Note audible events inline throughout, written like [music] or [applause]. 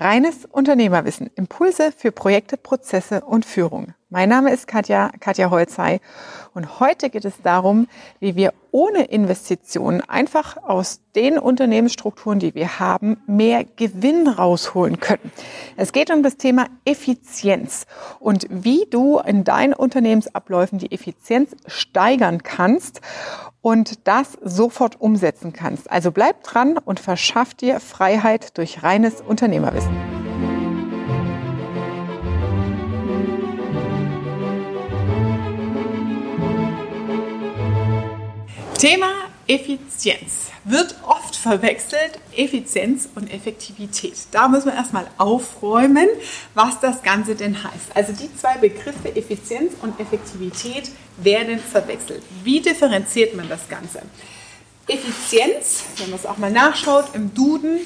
Reines Unternehmerwissen. Impulse für Projekte, Prozesse und Führung. Mein Name ist Katja, Katja Holzei und heute geht es darum, wie wir ohne Investitionen einfach aus den Unternehmensstrukturen, die wir haben, mehr Gewinn rausholen können. Es geht um das Thema Effizienz und wie du in deinen Unternehmensabläufen die Effizienz steigern kannst und das sofort umsetzen kannst. Also bleib dran und verschaff dir Freiheit durch reines Unternehmerwissen. Thema Effizienz wird oft verwechselt, Effizienz und Effektivität. Da müssen wir erstmal aufräumen, was das Ganze denn heißt. Also die zwei Begriffe Effizienz und Effektivität werden verwechselt. Wie differenziert man das Ganze? Effizienz, wenn man es auch mal nachschaut, im Duden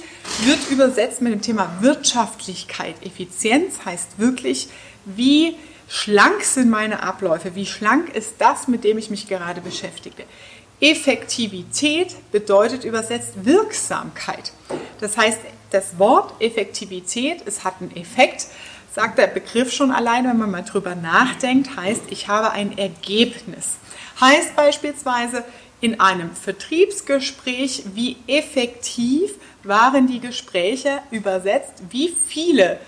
wird übersetzt mit dem Thema Wirtschaftlichkeit. Effizienz heißt wirklich, wie schlank sind meine Abläufe, wie schlank ist das, mit dem ich mich gerade beschäftige. Effektivität bedeutet übersetzt Wirksamkeit. Das heißt, das Wort Effektivität, es hat einen Effekt, sagt der Begriff schon allein, wenn man mal drüber nachdenkt, heißt, ich habe ein Ergebnis. Heißt beispielsweise in einem Vertriebsgespräch, wie effektiv waren die Gespräche übersetzt, wie viele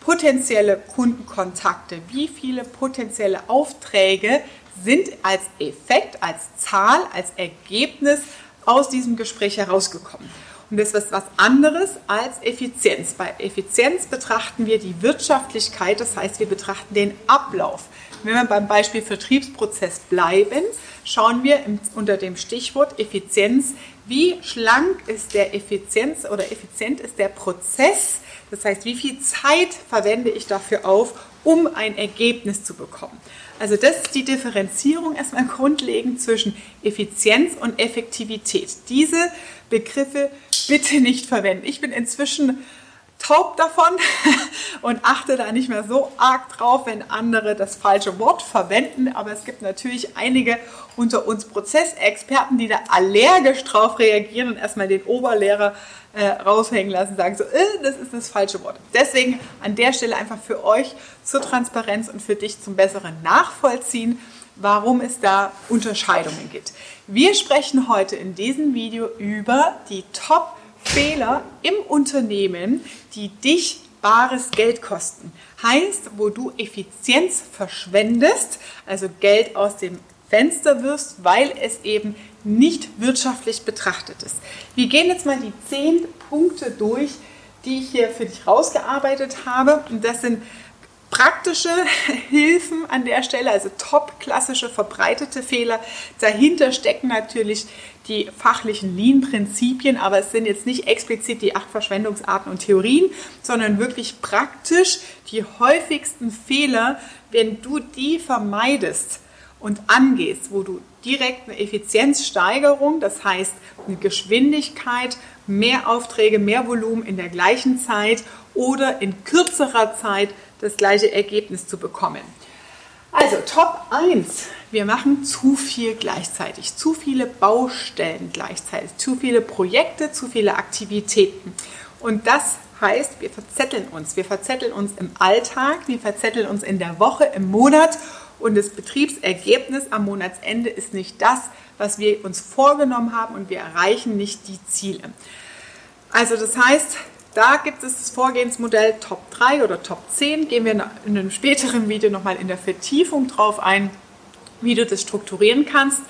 potenzielle Kundenkontakte, wie viele potenzielle Aufträge sind als Effekt, als Zahl, als Ergebnis aus diesem Gespräch herausgekommen. Und das ist was anderes als Effizienz. Bei Effizienz betrachten wir die Wirtschaftlichkeit, das heißt, wir betrachten den Ablauf. Wenn wir beim Beispiel Vertriebsprozess bleiben, schauen wir unter dem Stichwort Effizienz, wie schlank ist der Effizienz oder effizient ist der Prozess. Das heißt, wie viel Zeit verwende ich dafür auf, um ein Ergebnis zu bekommen. Also das ist die Differenzierung erstmal grundlegend zwischen Effizienz und Effektivität. Diese Begriffe bitte nicht verwenden. Ich bin inzwischen taub davon [laughs] und achte da nicht mehr so arg drauf, wenn andere das falsche Wort verwenden. Aber es gibt natürlich einige unter uns Prozessexperten, die da allergisch drauf reagieren und erstmal den Oberlehrer äh, raushängen lassen, sagen so, äh, das ist das falsche Wort. Deswegen an der Stelle einfach für euch zur Transparenz und für dich zum besseren Nachvollziehen, warum es da Unterscheidungen gibt. Wir sprechen heute in diesem Video über die Top-Fehler im Unternehmen, die dich bares Geld kosten. Heißt, wo du Effizienz verschwendest, also Geld aus dem Fenster wirst, weil es eben nicht wirtschaftlich betrachtet ist. Wir gehen jetzt mal die zehn Punkte durch, die ich hier für dich rausgearbeitet habe. Und das sind praktische [laughs] Hilfen an der Stelle, also top klassische verbreitete Fehler. Dahinter stecken natürlich die fachlichen Lean-Prinzipien, aber es sind jetzt nicht explizit die acht Verschwendungsarten und Theorien, sondern wirklich praktisch die häufigsten Fehler, wenn du die vermeidest und angehst, wo du direkt eine Effizienzsteigerung, das heißt eine Geschwindigkeit, mehr Aufträge, mehr Volumen in der gleichen Zeit oder in kürzerer Zeit das gleiche Ergebnis zu bekommen. Also Top 1, wir machen zu viel gleichzeitig, zu viele Baustellen gleichzeitig, zu viele Projekte, zu viele Aktivitäten. Und das heißt, wir verzetteln uns. Wir verzetteln uns im Alltag, wir verzetteln uns in der Woche, im Monat und das Betriebsergebnis am Monatsende ist nicht das, was wir uns vorgenommen haben und wir erreichen nicht die Ziele. Also das heißt, da gibt es das Vorgehensmodell Top 3 oder Top 10. Gehen wir in einem späteren Video nochmal in der Vertiefung drauf ein, wie du das strukturieren kannst.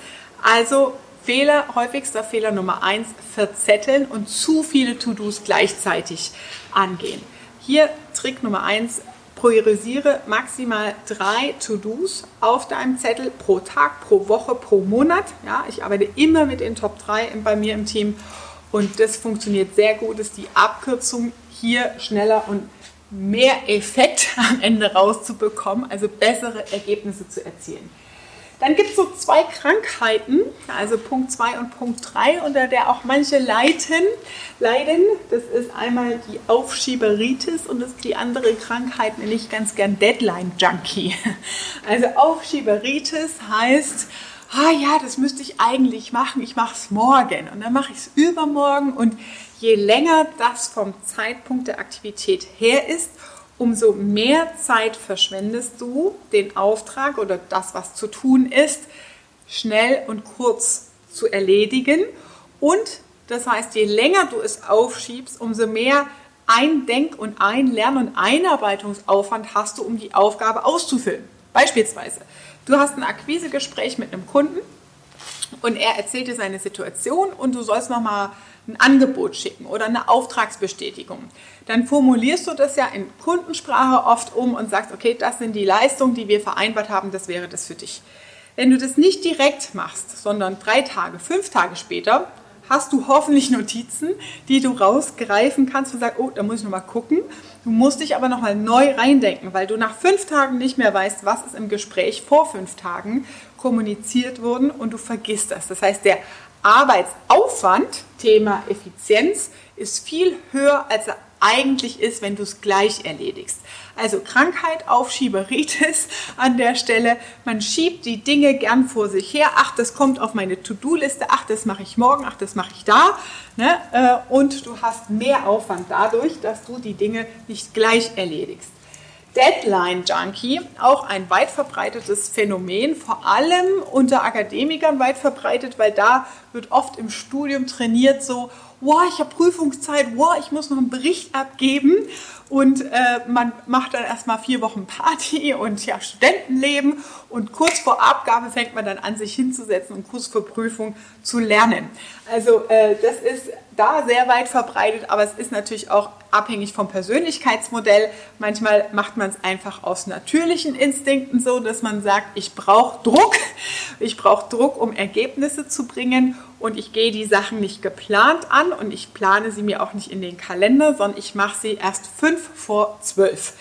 Also Fehler, häufigster Fehler Nummer 1, verzetteln und zu viele To-Dos gleichzeitig angehen. Hier Trick Nummer 1, priorisiere maximal drei To-Dos auf deinem Zettel pro Tag, pro Woche, pro Monat. Ja, ich arbeite immer mit den Top 3 bei mir im Team und das funktioniert sehr gut, ist die Abkürzung hier schneller und mehr Effekt [laughs] am Ende rauszubekommen, also bessere Ergebnisse zu erzielen. Dann gibt es so zwei Krankheiten, also Punkt 2 und Punkt 3, unter der auch manche leiden. leiden. Das ist einmal die Aufschieberitis und das ist die andere Krankheit, nenne ich ganz gern Deadline Junkie. [laughs] Also Aufschieberitis heißt, ah ja, das müsste ich eigentlich machen, ich mache es morgen und dann mache ich es übermorgen und je länger das vom Zeitpunkt der Aktivität her ist, umso mehr Zeit verschwendest du, den Auftrag oder das, was zu tun ist, schnell und kurz zu erledigen. Und das heißt, je länger du es aufschiebst, umso mehr Eindenk- und Einlern- und Einarbeitungsaufwand hast du, um die Aufgabe auszufüllen. Beispielsweise, du hast ein Akquisegespräch mit einem Kunden und er erzählt dir seine Situation und du sollst nochmal ein Angebot schicken oder eine Auftragsbestätigung. Dann formulierst du das ja in Kundensprache oft um und sagst, okay, das sind die Leistungen, die wir vereinbart haben, das wäre das für dich. Wenn du das nicht direkt machst, sondern drei Tage, fünf Tage später, hast du hoffentlich Notizen, die du rausgreifen kannst und sagst, oh, da muss ich nochmal gucken. Du musst dich aber nochmal neu reindenken, weil du nach fünf Tagen nicht mehr weißt, was ist im Gespräch vor fünf Tagen kommuniziert worden und du vergisst das. Das heißt, der Arbeitsaufwand, Thema Effizienz, ist viel höher, als er eigentlich ist, wenn du es gleich erledigst. Also Krankheit, Aufschieberitis an der Stelle. Man schiebt die Dinge gern vor sich her. Ach, das kommt auf meine To-Do-Liste. Ach, das mache ich morgen. Ach, das mache ich da. Ne? Äh, und du hast mehr Aufwand dadurch, dass du die Dinge nicht gleich erledigst. Deadline Junkie, auch ein weit verbreitetes Phänomen, vor allem unter Akademikern weit verbreitet, weil da wird oft im Studium trainiert so, wow, ich habe Prüfungszeit, wow, ich muss noch einen Bericht abgeben und äh, man macht dann erstmal vier Wochen Party [laughs] und ja, Studentenleben und kurz vor Abgabe fängt man dann an, sich hinzusetzen und kurz vor Prüfung zu lernen. Also äh, das ist da sehr weit verbreitet, aber es ist natürlich auch abhängig vom Persönlichkeitsmodell. Manchmal macht man es einfach aus natürlichen Instinkten so, dass man sagt, ich brauche Druck, ich brauche Druck, um Ergebnisse zu bringen und ich gehe die Sachen nicht geplant an und ich plane sie mir auch nicht in den Kalender, sondern ich mache sie erst fünf vor zwölf.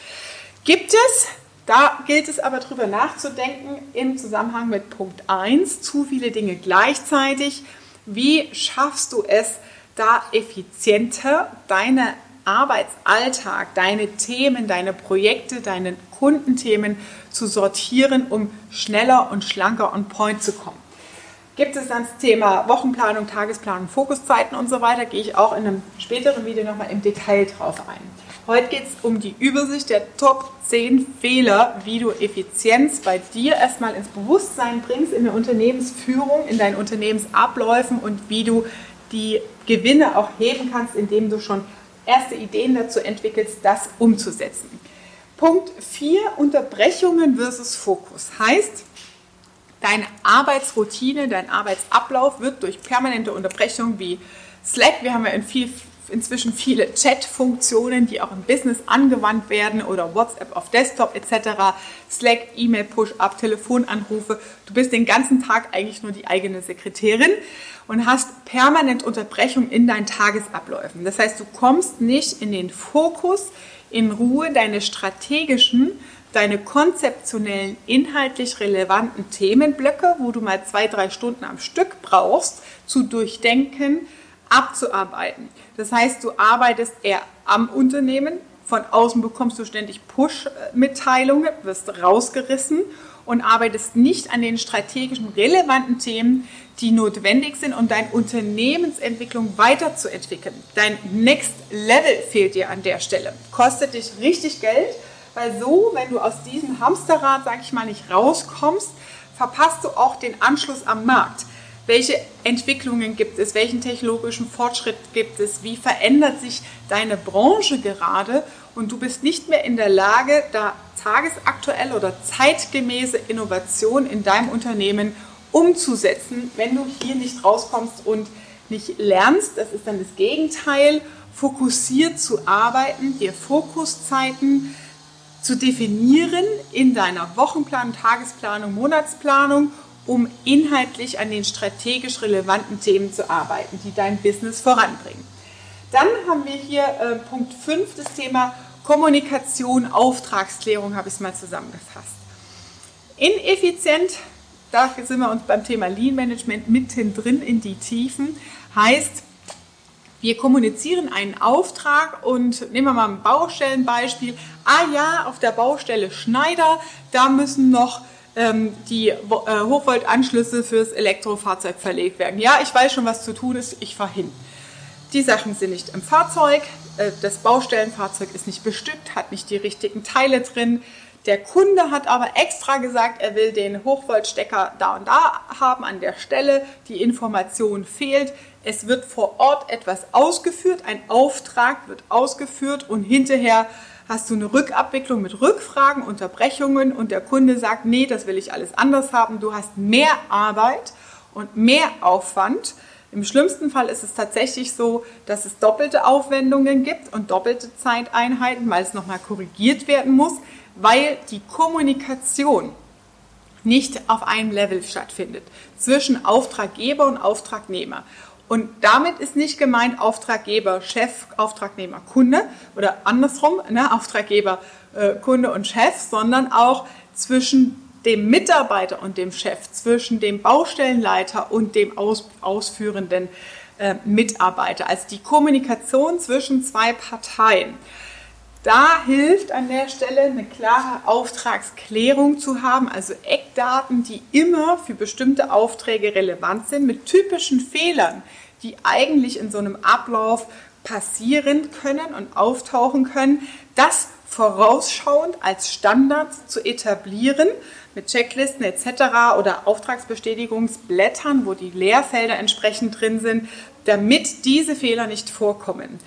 Gibt es da gilt es aber darüber nachzudenken im Zusammenhang mit Punkt 1, zu viele Dinge gleichzeitig. Wie schaffst du es, da effizienter deine Arbeitsalltag, deine Themen, deine Projekte, deine Kundenthemen zu sortieren, um schneller und schlanker on point zu kommen. Gibt es dann das Thema Wochenplanung, Tagesplanung, Fokuszeiten und so weiter, gehe ich auch in einem späteren Video nochmal im Detail drauf ein. Heute geht es um die Übersicht der Top 10 Fehler, wie du Effizienz bei dir erstmal ins Bewusstsein bringst, in der Unternehmensführung, in deinen Unternehmensabläufen und wie du die Gewinne auch heben kannst, indem du schon erste Ideen dazu entwickelst, das umzusetzen. Punkt 4, Unterbrechungen versus Fokus. Heißt, deine Arbeitsroutine, dein Arbeitsablauf wird durch permanente Unterbrechungen wie Slack, wir haben ja in viel, inzwischen viele Chat-Funktionen, die auch im Business angewandt werden oder WhatsApp auf Desktop etc., Slack, E-Mail, Push-Up, Telefonanrufe. Du bist den ganzen Tag eigentlich nur die eigene Sekretärin und hast permanent Unterbrechung in deinen Tagesabläufen. Das heißt, du kommst nicht in den Fokus, in Ruhe deine strategischen, deine konzeptionellen, inhaltlich relevanten Themenblöcke, wo du mal zwei, drei Stunden am Stück brauchst, zu durchdenken, abzuarbeiten. Das heißt, du arbeitest eher am Unternehmen, von außen bekommst du ständig Push-Mitteilungen, wirst rausgerissen und arbeitest nicht an den strategischen relevanten Themen, die notwendig sind, um deine Unternehmensentwicklung weiterzuentwickeln. Dein Next Level fehlt dir an der Stelle. Kostet dich richtig Geld, weil so, wenn du aus diesem Hamsterrad, sag ich mal, nicht rauskommst, verpasst du auch den Anschluss am Markt. Welche Entwicklungen gibt es? Welchen technologischen Fortschritt gibt es? Wie verändert sich deine Branche gerade? Und du bist nicht mehr in der Lage, da tagesaktuell oder zeitgemäße Innovation in deinem Unternehmen umzusetzen, wenn du hier nicht rauskommst und nicht lernst. Das ist dann das Gegenteil, fokussiert zu arbeiten, dir Fokuszeiten zu definieren in deiner Wochenplanung, Tagesplanung, Monatsplanung, um inhaltlich an den strategisch relevanten Themen zu arbeiten, die dein Business voranbringen. Dann haben wir hier äh, Punkt 5, das Thema Kommunikation, Auftragsklärung, habe ich es mal zusammengefasst. Ineffizient da sind wir uns beim Thema Lean Management mittendrin in die Tiefen. Heißt, wir kommunizieren einen Auftrag und nehmen wir mal ein Baustellenbeispiel. Ah ja, auf der Baustelle Schneider, da müssen noch ähm, die äh, Hochvoltanschlüsse fürs Elektrofahrzeug verlegt werden. Ja, ich weiß schon, was zu tun ist, ich fahre hin. Die Sachen sind nicht im Fahrzeug, äh, das Baustellenfahrzeug ist nicht bestückt, hat nicht die richtigen Teile drin. Der Kunde hat aber extra gesagt, er will den Hochvoltstecker da und da haben an der Stelle. Die Information fehlt. Es wird vor Ort etwas ausgeführt, ein Auftrag wird ausgeführt und hinterher hast du eine Rückabwicklung mit Rückfragen, Unterbrechungen und der Kunde sagt, nee, das will ich alles anders haben. Du hast mehr Arbeit und mehr Aufwand. Im schlimmsten Fall ist es tatsächlich so, dass es doppelte Aufwendungen gibt und doppelte Zeiteinheiten, weil es nochmal korrigiert werden muss, weil die Kommunikation nicht auf einem Level stattfindet zwischen Auftraggeber und Auftragnehmer. Und damit ist nicht gemeint Auftraggeber, Chef, Auftragnehmer, Kunde oder andersrum, ne, Auftraggeber, äh, Kunde und Chef, sondern auch zwischen dem Mitarbeiter und dem Chef, zwischen dem Baustellenleiter und dem aus, ausführenden äh, Mitarbeiter. Also die Kommunikation zwischen zwei Parteien. Da hilft an der Stelle eine klare Auftragsklärung zu haben, also Eckdaten, die immer für bestimmte Aufträge relevant sind, mit typischen Fehlern, die eigentlich in so einem Ablauf passieren können und auftauchen können, das vorausschauend als Standard zu etablieren mit Checklisten etc. oder Auftragsbestätigungsblättern, wo die Leerfelder entsprechend drin sind, damit diese Fehler nicht vorkommen.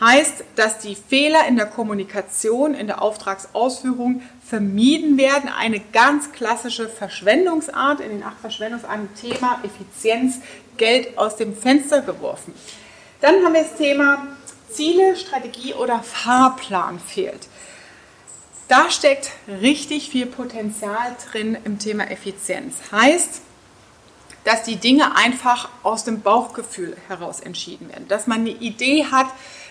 Heißt, dass die Fehler in der Kommunikation, in der Auftragsausführung vermieden werden. Eine ganz klassische Verschwendungsart in den acht Verschwendungsarten Thema Effizienz Geld aus dem Fenster geworfen. Dann haben wir das Thema Ziele, Strategie oder Fahrplan fehlt. Da steckt richtig viel Potenzial drin im Thema Effizienz. Heißt, dass die Dinge einfach aus dem Bauchgefühl heraus entschieden werden. Dass man eine Idee hat,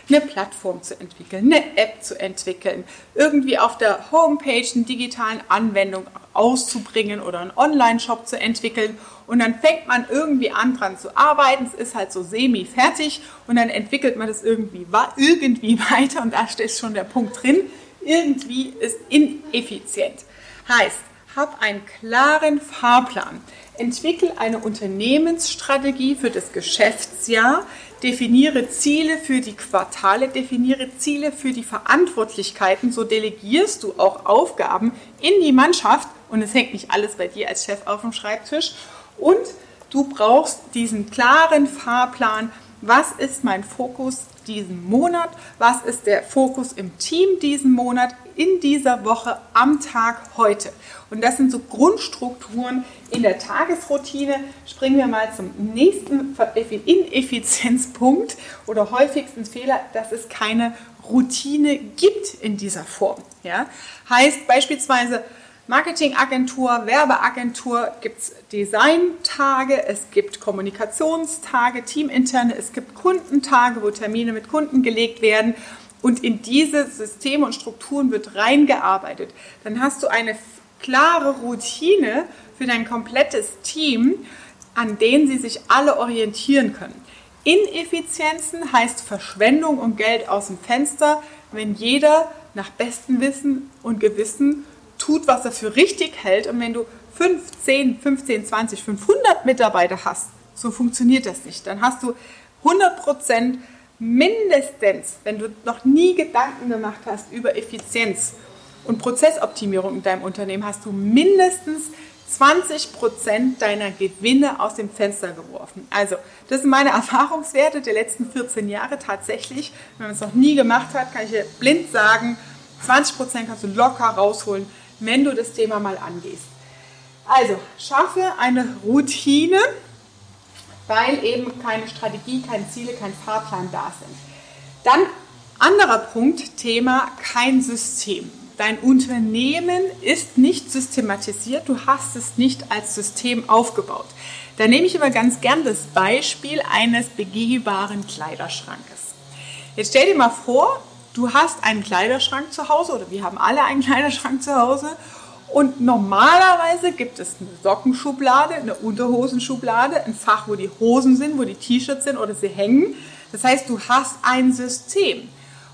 eine Plattform zu entwickeln, eine App zu entwickeln, irgendwie auf der Homepage eine digitalen Anwendung auszubringen oder einen Online-Shop zu entwickeln. Und dann fängt man irgendwie an dran zu arbeiten. Es ist halt so semi-fertig und dann entwickelt man das irgendwie, irgendwie [laughs] weiter und da steht schon der Punkt drin. Irgendwie ist ineffizient. Heißt, hab einen klaren Fahrplan. Entwickel eine Unternehmensstrategie für das Geschäftsjahr, definiere Ziele für die Quartale, definiere Ziele für die Verantwortlichkeiten, so delegierst du auch Aufgaben in die Mannschaft und es hängt nicht alles bei dir als Chef auf dem Schreibtisch. Und du brauchst diesen klaren Fahrplan, was ist mein Fokus diesen Monat, was ist der Fokus im Team diesen Monat, in dieser Woche, am Tag heute. Und das sind so Grundstrukturen in der Tagesroutine. Springen wir mal zum nächsten Ineffizienzpunkt oder häufigsten Fehler, dass es keine Routine gibt in dieser Form. Ja? Heißt beispielsweise, Marketingagentur, Werbeagentur gibt es Designtage, es gibt Kommunikationstage, teaminterne, es gibt Kundentage, wo Termine mit Kunden gelegt werden. Und in diese Systeme und Strukturen wird reingearbeitet. Dann hast du eine klare Routine für dein komplettes Team, an denen sie sich alle orientieren können. Ineffizienzen heißt Verschwendung und Geld aus dem Fenster, wenn jeder nach bestem Wissen und Gewissen tut, was er für richtig hält. Und wenn du 5, 10, 15, 20, 500 Mitarbeiter hast, so funktioniert das nicht. Dann hast du 100 Prozent mindestens, wenn du noch nie Gedanken gemacht hast über Effizienz und Prozessoptimierung in deinem Unternehmen, hast du mindestens 20 Prozent deiner Gewinne aus dem Fenster geworfen. Also, das sind meine [laughs] Erfahrungswerte der letzten 14 Jahre tatsächlich. Wenn man es noch nie gemacht hat, kann ich dir blind sagen, 20 Prozent kannst du locker rausholen, wenn du das Thema mal angehst. Also, schaffe eine Routine, weil eben keine Strategie, keine Ziele, kein Fahrplan da sind. Dann anderer Punkt, Thema kein System. Dein Unternehmen ist nicht systematisiert, du hast es nicht als System aufgebaut. Da nehme ich immer ganz gern das Beispiel eines begehbaren Kleiderschrankes. Jetzt stell dir mal vor, du hast einen Kleiderschrank zu Hause oder wir haben alle einen [laughs] Kleiderschrank zu Hause und normalerweise gibt es eine Sockenschublade, eine Unterhosenschublade, ein Fach, wo die Hosen sind, wo die T-Shirts sind oder sie hängen. Das heißt, du hast ein System.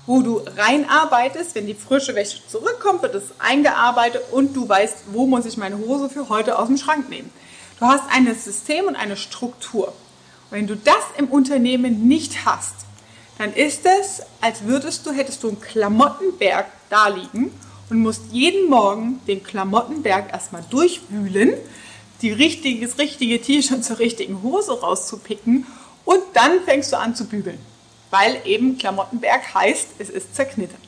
wo du reinarbeitest. Wenn die frische Wäsche zurückkommt, wird es eingearbeitet und du weißt, wo muss ich meine Hose für heute aus dem Schrank nehmen. Du hast ein System und eine Struktur. Und wenn du das im Unternehmen nicht hast, dann ist es, als würdest du, hättest du einen Klamottenberg da liegen und musst jeden Morgen den Klamottenberg erstmal durchwühlen, die richtige, das richtige T-Shirt [laughs] zur richtigen Hose rauszupicken und dann fängst du an zu bügeln, weil eben Klamottenberg heißt, es ist zerknittert.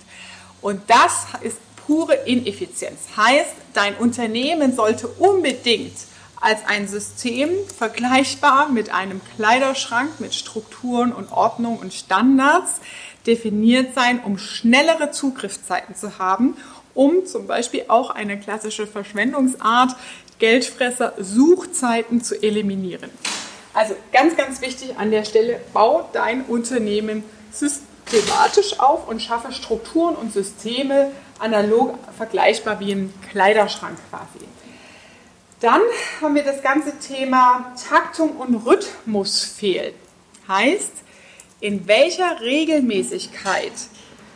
Und das ist pure Ineffizienz. Heißt, dein Unternehmen sollte unbedingt als ein System vergleichbar mit einem Kleiderschrank mit Strukturen und Ordnung und Standards definiert sein, um schnellere Zugriffszeiten zu haben, um zum Beispiel auch eine klassische Verschwendungsart, Geldfresser, Suchzeiten zu eliminieren. Also ganz, ganz wichtig an der Stelle, bau dein Unternehmen systematisch auf und schaffe Strukturen und Systeme analog vergleichbar wie ein Kleiderschrank quasi. Dann haben wir das ganze Thema Taktung und Rhythmus fehlt. Heißt, in welcher Regelmäßigkeit,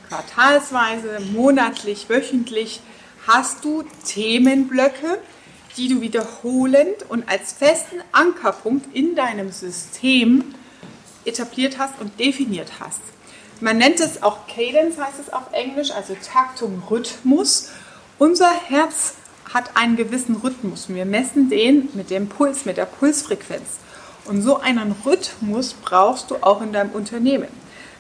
quartalsweise, monatlich, wöchentlich, hast du Themenblöcke, die du wiederholend und als festen Ankerpunkt in deinem System etabliert hast und definiert hast. Man nennt es auch Cadence, heißt es auf Englisch, also Taktung, Rhythmus. Unser Herz hat einen gewissen Rhythmus. Wir messen den mit dem Puls, mit der Pulsfrequenz. Und so einen Rhythmus brauchst du auch in deinem Unternehmen.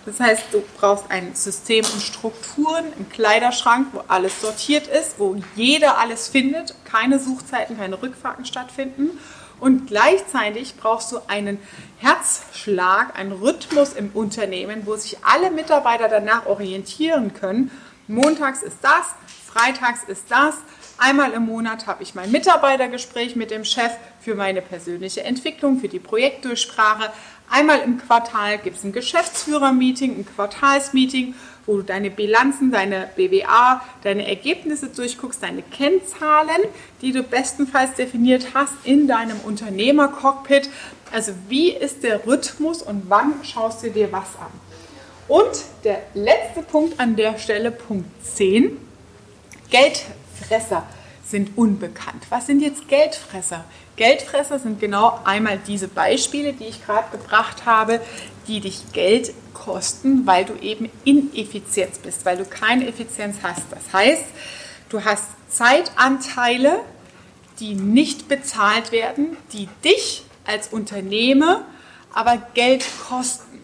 Das heißt, du brauchst ein System und Strukturen im Kleiderschrank, wo alles sortiert ist, wo jeder alles findet, keine Suchzeiten, keine Rückfahrten stattfinden. Und gleichzeitig brauchst du einen Herzschlag, einen Rhythmus im Unternehmen, wo sich alle Mitarbeiter danach orientieren können. Montags ist das, freitags ist das, Einmal im Monat habe ich mein Mitarbeitergespräch mit dem Chef für meine persönliche Entwicklung, für die Projektdurchsprache. Einmal im Quartal gibt es ein Geschäftsführermeeting, ein Quartalsmeeting, wo du deine Bilanzen, deine BWA, deine Ergebnisse durchguckst, deine Kennzahlen, die du bestenfalls definiert hast in deinem Unternehmercockpit. Also wie ist der Rhythmus und wann schaust du dir was an? Und der letzte Punkt an der Stelle, Punkt 10, Geld Geldfresser sind unbekannt. Was sind jetzt Geldfresser? Geldfresser sind genau einmal diese Beispiele, die ich gerade gebracht habe, die dich Geld kosten, weil du eben ineffizient bist, weil du keine Effizienz hast. Das heißt, du hast Zeitanteile, die nicht bezahlt werden, die dich als Unternehmer aber Geld kosten.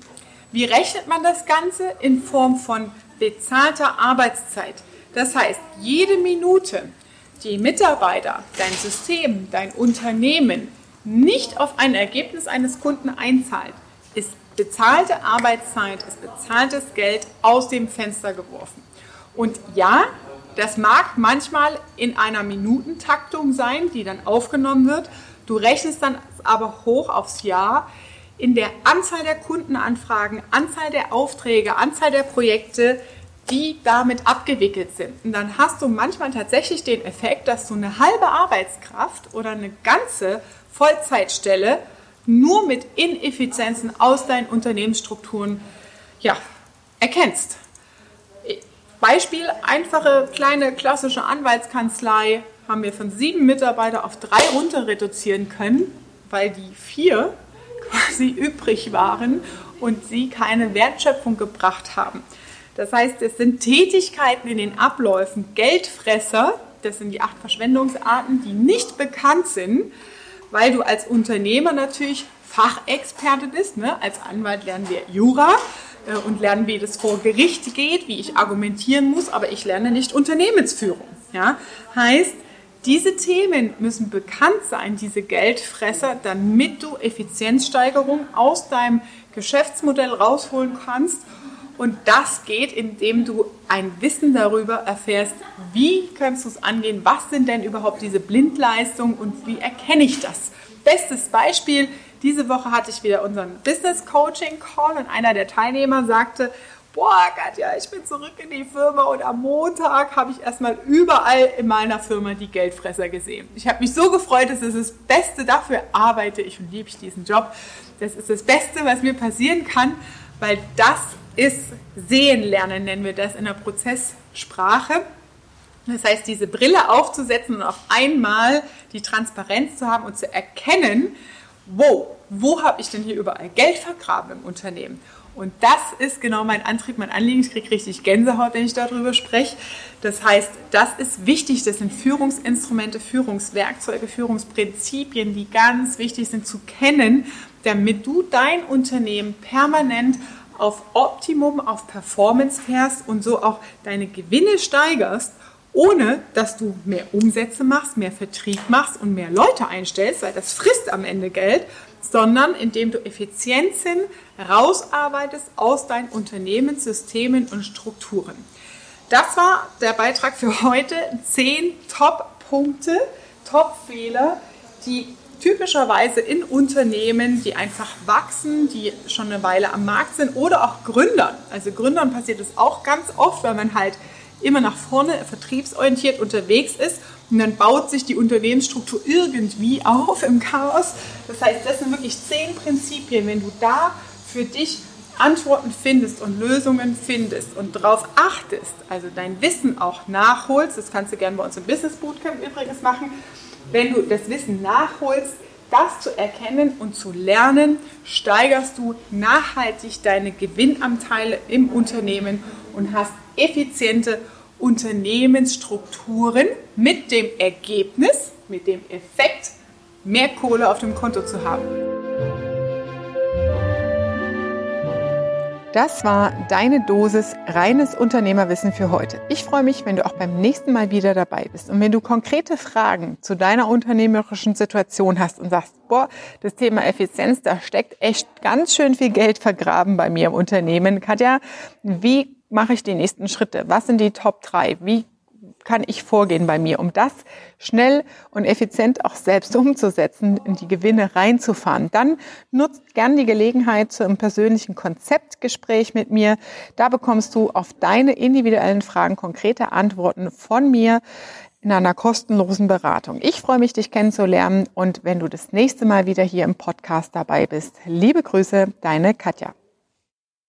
Wie rechnet man das Ganze? In Form von bezahlter Arbeitszeit. Das heißt, jede Minute, die Mitarbeiter, dein System, dein Unternehmen nicht auf ein Ergebnis eines Kunden einzahlt, ist bezahlte Arbeitszeit, ist bezahltes Geld aus dem Fenster geworfen. Und ja, das mag manchmal in einer Minutentaktung sein, die dann aufgenommen wird. Du rechnest dann aber hoch aufs Jahr in der Anzahl der Kundenanfragen, Anzahl der Aufträge, Anzahl der Projekte, die damit abgewickelt sind. Und dann hast du manchmal tatsächlich den Effekt, dass du eine halbe Arbeitskraft oder eine ganze Vollzeitstelle nur mit Ineffizienzen aus deinen Unternehmensstrukturen ja, erkennst. Beispiel, einfache kleine klassische Anwaltskanzlei haben wir von sieben Mitarbeitern auf drei runter reduzieren können, weil die vier quasi [laughs] übrig waren und sie keine Wertschöpfung gebracht haben. Das heißt, es sind Tätigkeiten in den Abläufen, Geldfresser, das sind die acht Verschwendungsarten, die nicht bekannt sind, weil du als Unternehmer natürlich Fachexperte bist. Ne? Als Anwalt lernen wir Jura äh, und lernen, wie das vor Gericht geht, wie ich argumentieren muss, aber ich lerne nicht Unternehmensführung. Ja? Heißt, diese Themen müssen bekannt sein, diese Geldfresser, damit du Effizienzsteigerung aus deinem Geschäftsmodell rausholen kannst und das geht, indem du ein Wissen darüber erfährst, wie kannst du es angehen, was sind denn überhaupt diese Blindleistungen und wie erkenne ich das. Bestes Beispiel, diese Woche hatte ich wieder unseren Business Coaching Call und einer der Teilnehmer sagte, boah Katja, ich bin zurück in die Firma und am Montag habe ich erstmal überall in meiner Firma die Geldfresser gesehen. Ich habe mich so gefreut, das ist das Beste, dafür arbeite ich und liebe ich diesen Job. Das ist das Beste, was mir passieren kann, weil das ist Sehen lernen, nennen wir das in der Prozesssprache. Das heißt, diese Brille aufzusetzen und auf einmal die Transparenz zu haben und zu erkennen, wo, wo habe ich denn hier überall Geld vergraben im Unternehmen? Und das ist genau mein Antrieb, mein Anliegen. Ich kriege richtig Gänsehaut, wenn ich darüber spreche. Das heißt, das ist wichtig. Das sind Führungsinstrumente, Führungswerkzeuge, Führungsprinzipien, die ganz wichtig sind zu kennen, damit du dein Unternehmen permanent auf Optimum, auf Performance fährst und so auch deine Gewinne steigerst, ohne dass du mehr Umsätze machst, mehr Vertrieb machst und mehr Leute einstellst, weil das frisst am Ende Geld, sondern indem du Effizienzen rausarbeitest aus deinen Unternehmenssystemen und Strukturen. Das war der Beitrag für heute. Zehn Top-Punkte, Top-Fehler, die typischerweise in Unternehmen, die einfach wachsen, die schon eine Weile am Markt sind oder auch Gründern. Also Gründern passiert es auch ganz oft, weil man halt immer nach vorne vertriebsorientiert unterwegs ist und dann baut sich die Unternehmensstruktur irgendwie auf im Chaos. Das heißt, das sind wirklich zehn Prinzipien. Wenn du da für dich Antworten findest und Lösungen findest und darauf achtest, also dein Wissen auch nachholst, das kannst du gerne bei uns im Business Bootcamp übrigens machen, wenn du das Wissen nachholst, das zu erkennen und zu lernen, steigerst du nachhaltig deine Gewinnanteile im Unternehmen und hast effiziente Unternehmensstrukturen mit dem Ergebnis, mit dem Effekt, mehr Kohle auf dem Konto zu haben. Das war deine Dosis reines Unternehmerwissen für heute. Ich freue mich, wenn du auch beim nächsten Mal wieder dabei bist. Und wenn du konkrete Fragen zu deiner unternehmerischen Situation hast und sagst, boah, das Thema Effizienz, da steckt echt ganz schön viel Geld vergraben bei mir im Unternehmen. Katja, wie mache ich die nächsten Schritte? Was sind die Top 3? Wie kann ich vorgehen bei mir, um das schnell und effizient auch selbst [laughs] umzusetzen, in die Gewinne reinzufahren. Dann nutzt gern die Gelegenheit zu einem persönlichen Konzeptgespräch mit mir. Da bekommst du auf deine individuellen Fragen konkrete Antworten von mir in einer kostenlosen Beratung. Ich freue mich, dich kennenzulernen und wenn du das nächste Mal wieder hier im Podcast dabei bist. Liebe Grüße, deine Katja.